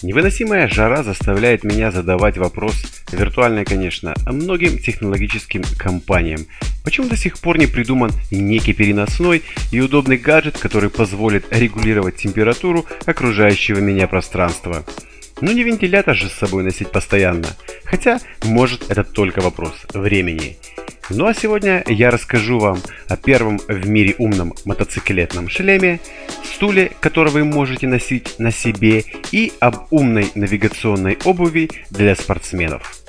Невыносимая жара заставляет меня задавать вопрос, виртуальный, конечно, многим технологическим компаниям. Почему до сих пор не придуман некий переносной и удобный гаджет, который позволит регулировать температуру окружающего меня пространства? Ну не вентилятор же с собой носить постоянно. Хотя, может, это только вопрос времени. Ну а сегодня я расскажу вам о первом в мире умном мотоциклетном шлеме, стуле, который вы можете носить на себе, и об умной навигационной обуви для спортсменов.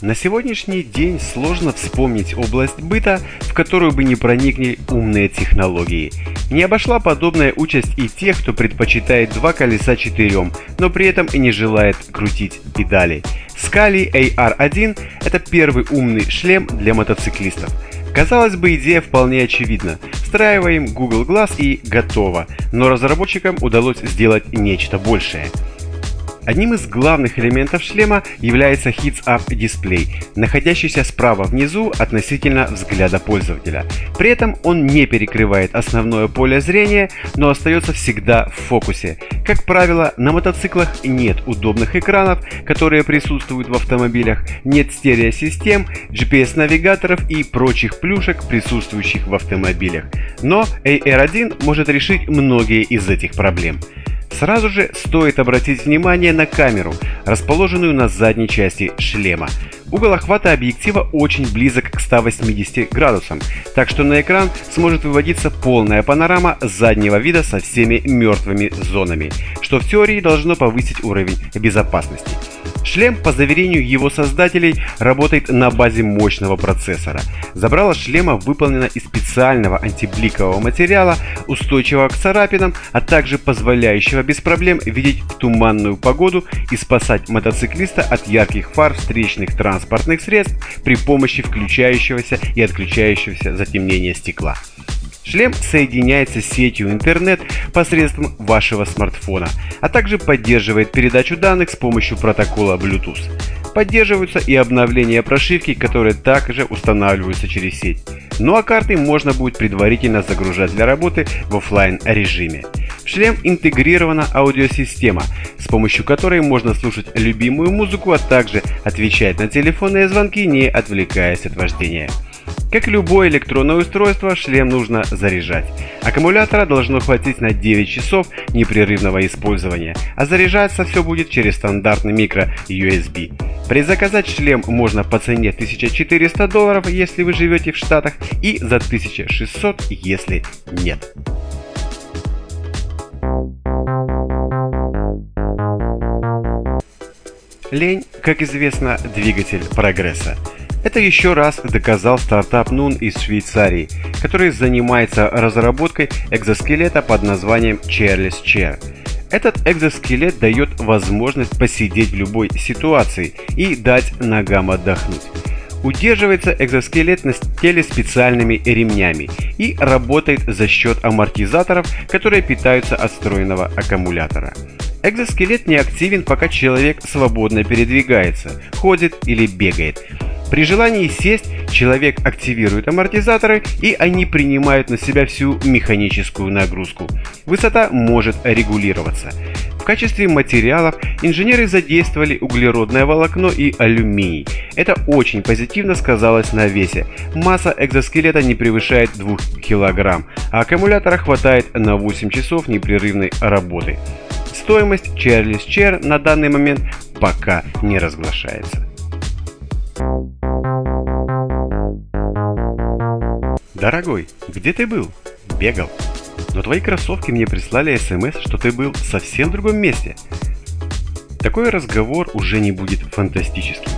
На сегодняшний день сложно вспомнить область быта, в которую бы не проникли умные технологии. Не обошла подобная участь и тех, кто предпочитает два колеса четырем, но при этом и не желает крутить педали. Scali AR1 – это первый умный шлем для мотоциклистов. Казалось бы, идея вполне очевидна. Встраиваем Google Glass и готово. Но разработчикам удалось сделать нечто большее – Одним из главных элементов шлема является Heads-Up дисплей, находящийся справа внизу относительно взгляда пользователя. При этом он не перекрывает основное поле зрения, но остается всегда в фокусе. Как правило, на мотоциклах нет удобных экранов, которые присутствуют в автомобилях, нет стереосистем, GPS-навигаторов и прочих плюшек, присутствующих в автомобилях. Но AR1 может решить многие из этих проблем. Сразу же стоит обратить внимание на камеру, расположенную на задней части шлема. Угол охвата объектива очень близок к 180 градусам, так что на экран сможет выводиться полная панорама заднего вида со всеми мертвыми зонами, что в теории должно повысить уровень безопасности. Шлем, по заверению его создателей, работает на базе мощного процессора. Забрало шлема выполнено из специального антибликового материала, устойчивого к царапинам, а также позволяющего без проблем видеть туманную погоду и спасать мотоциклиста от ярких фар встречных транспортных средств при помощи включающегося и отключающегося затемнения стекла. Шлем соединяется с сетью интернет посредством вашего смартфона, а также поддерживает передачу данных с помощью протокола Bluetooth. Поддерживаются и обновления прошивки, которые также устанавливаются через сеть. Ну а карты можно будет предварительно загружать для работы в офлайн режиме. В шлем интегрирована аудиосистема, с помощью которой можно слушать любимую музыку, а также отвечать на телефонные звонки, не отвлекаясь от вождения. Как любое электронное устройство, шлем нужно заряжать. Аккумулятора должно хватить на 9 часов непрерывного использования, а заряжаться все будет через стандартный микро USB. Предзаказать шлем можно по цене 1400 долларов, если вы живете в Штатах, и за 1600, если нет. Лень, как известно, двигатель прогресса. Это еще раз доказал стартап Nun из Швейцарии, который занимается разработкой экзоскелета под названием Chairless Chair. Этот экзоскелет дает возможность посидеть в любой ситуации и дать ногам отдохнуть. Удерживается экзоскелет на теле специальными ремнями и работает за счет амортизаторов, которые питаются от встроенного аккумулятора. Экзоскелет не активен, пока человек свободно передвигается, ходит или бегает. При желании сесть, человек активирует амортизаторы и они принимают на себя всю механическую нагрузку. Высота может регулироваться. В качестве материалов инженеры задействовали углеродное волокно и алюминий. Это очень позитивно сказалось на весе. Масса экзоскелета не превышает 2 кг, а аккумулятора хватает на 8 часов непрерывной работы. Стоимость Chairless Chair на данный момент пока не разглашается. Дорогой, где ты был? Бегал. Но твои кроссовки мне прислали смс, что ты был совсем другом месте. Такой разговор уже не будет фантастическим.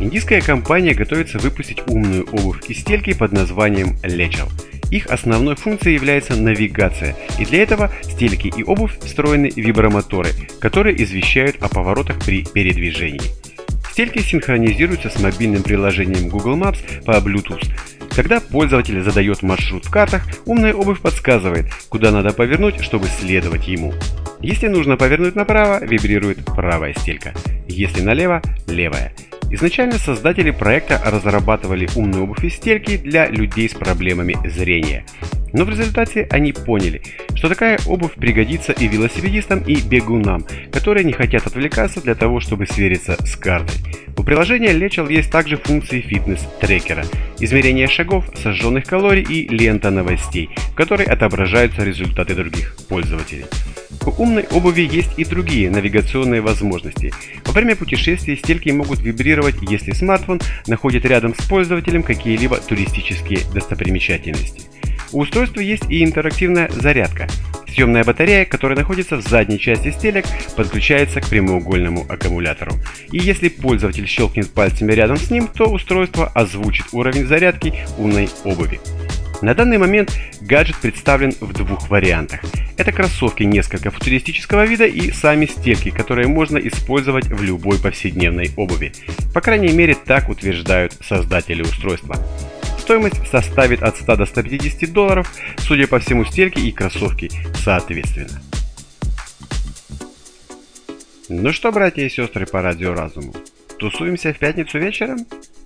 Индийская компания готовится выпустить умную обувь из стельки под названием Lechal. Их основной функцией является навигация, и для этого стельки и обувь встроены вибромоторы, которые извещают о поворотах при передвижении. Стельки синхронизируются с мобильным приложением Google Maps по Bluetooth. Когда пользователь задает маршрут в картах, умная обувь подсказывает, куда надо повернуть, чтобы следовать ему. Если нужно повернуть направо, вибрирует правая стелька, если налево – левая. Изначально создатели проекта разрабатывали умную обувь и стельки для людей с проблемами зрения. Но в результате они поняли, что такая обувь пригодится и велосипедистам, и бегунам, которые не хотят отвлекаться для того, чтобы свериться с картой. У приложения Лечел есть также функции фитнес-трекера, измерение шагов, сожженных калорий и лента новостей, в которой отображаются результаты других пользователей. У умной обуви есть и другие навигационные возможности. Во время путешествий стельки могут вибрировать, если смартфон находит рядом с пользователем какие-либо туристические достопримечательности. У устройства есть и интерактивная зарядка. Съемная батарея, которая находится в задней части стелек, подключается к прямоугольному аккумулятору. И если пользователь щелкнет пальцами рядом с ним, то устройство озвучит уровень зарядки умной обуви. На данный момент гаджет представлен в двух вариантах. Это кроссовки несколько футуристического вида и сами стельки, которые можно использовать в любой повседневной обуви. По крайней мере так утверждают создатели устройства. Стоимость составит от 100 до 150 долларов, судя по всему стельки и кроссовки соответственно. Ну что, братья и сестры по радио Разуму, тусуемся в пятницу вечером?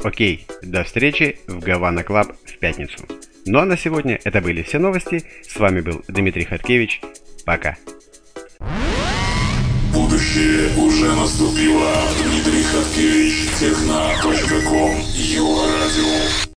Окей, до встречи в Havana Club в пятницу. Ну а на сегодня это были все новости. С вами был Дмитрий Хаткевич. Пока. Будущее уже наступило. Дмитрий Хаткевич, радио.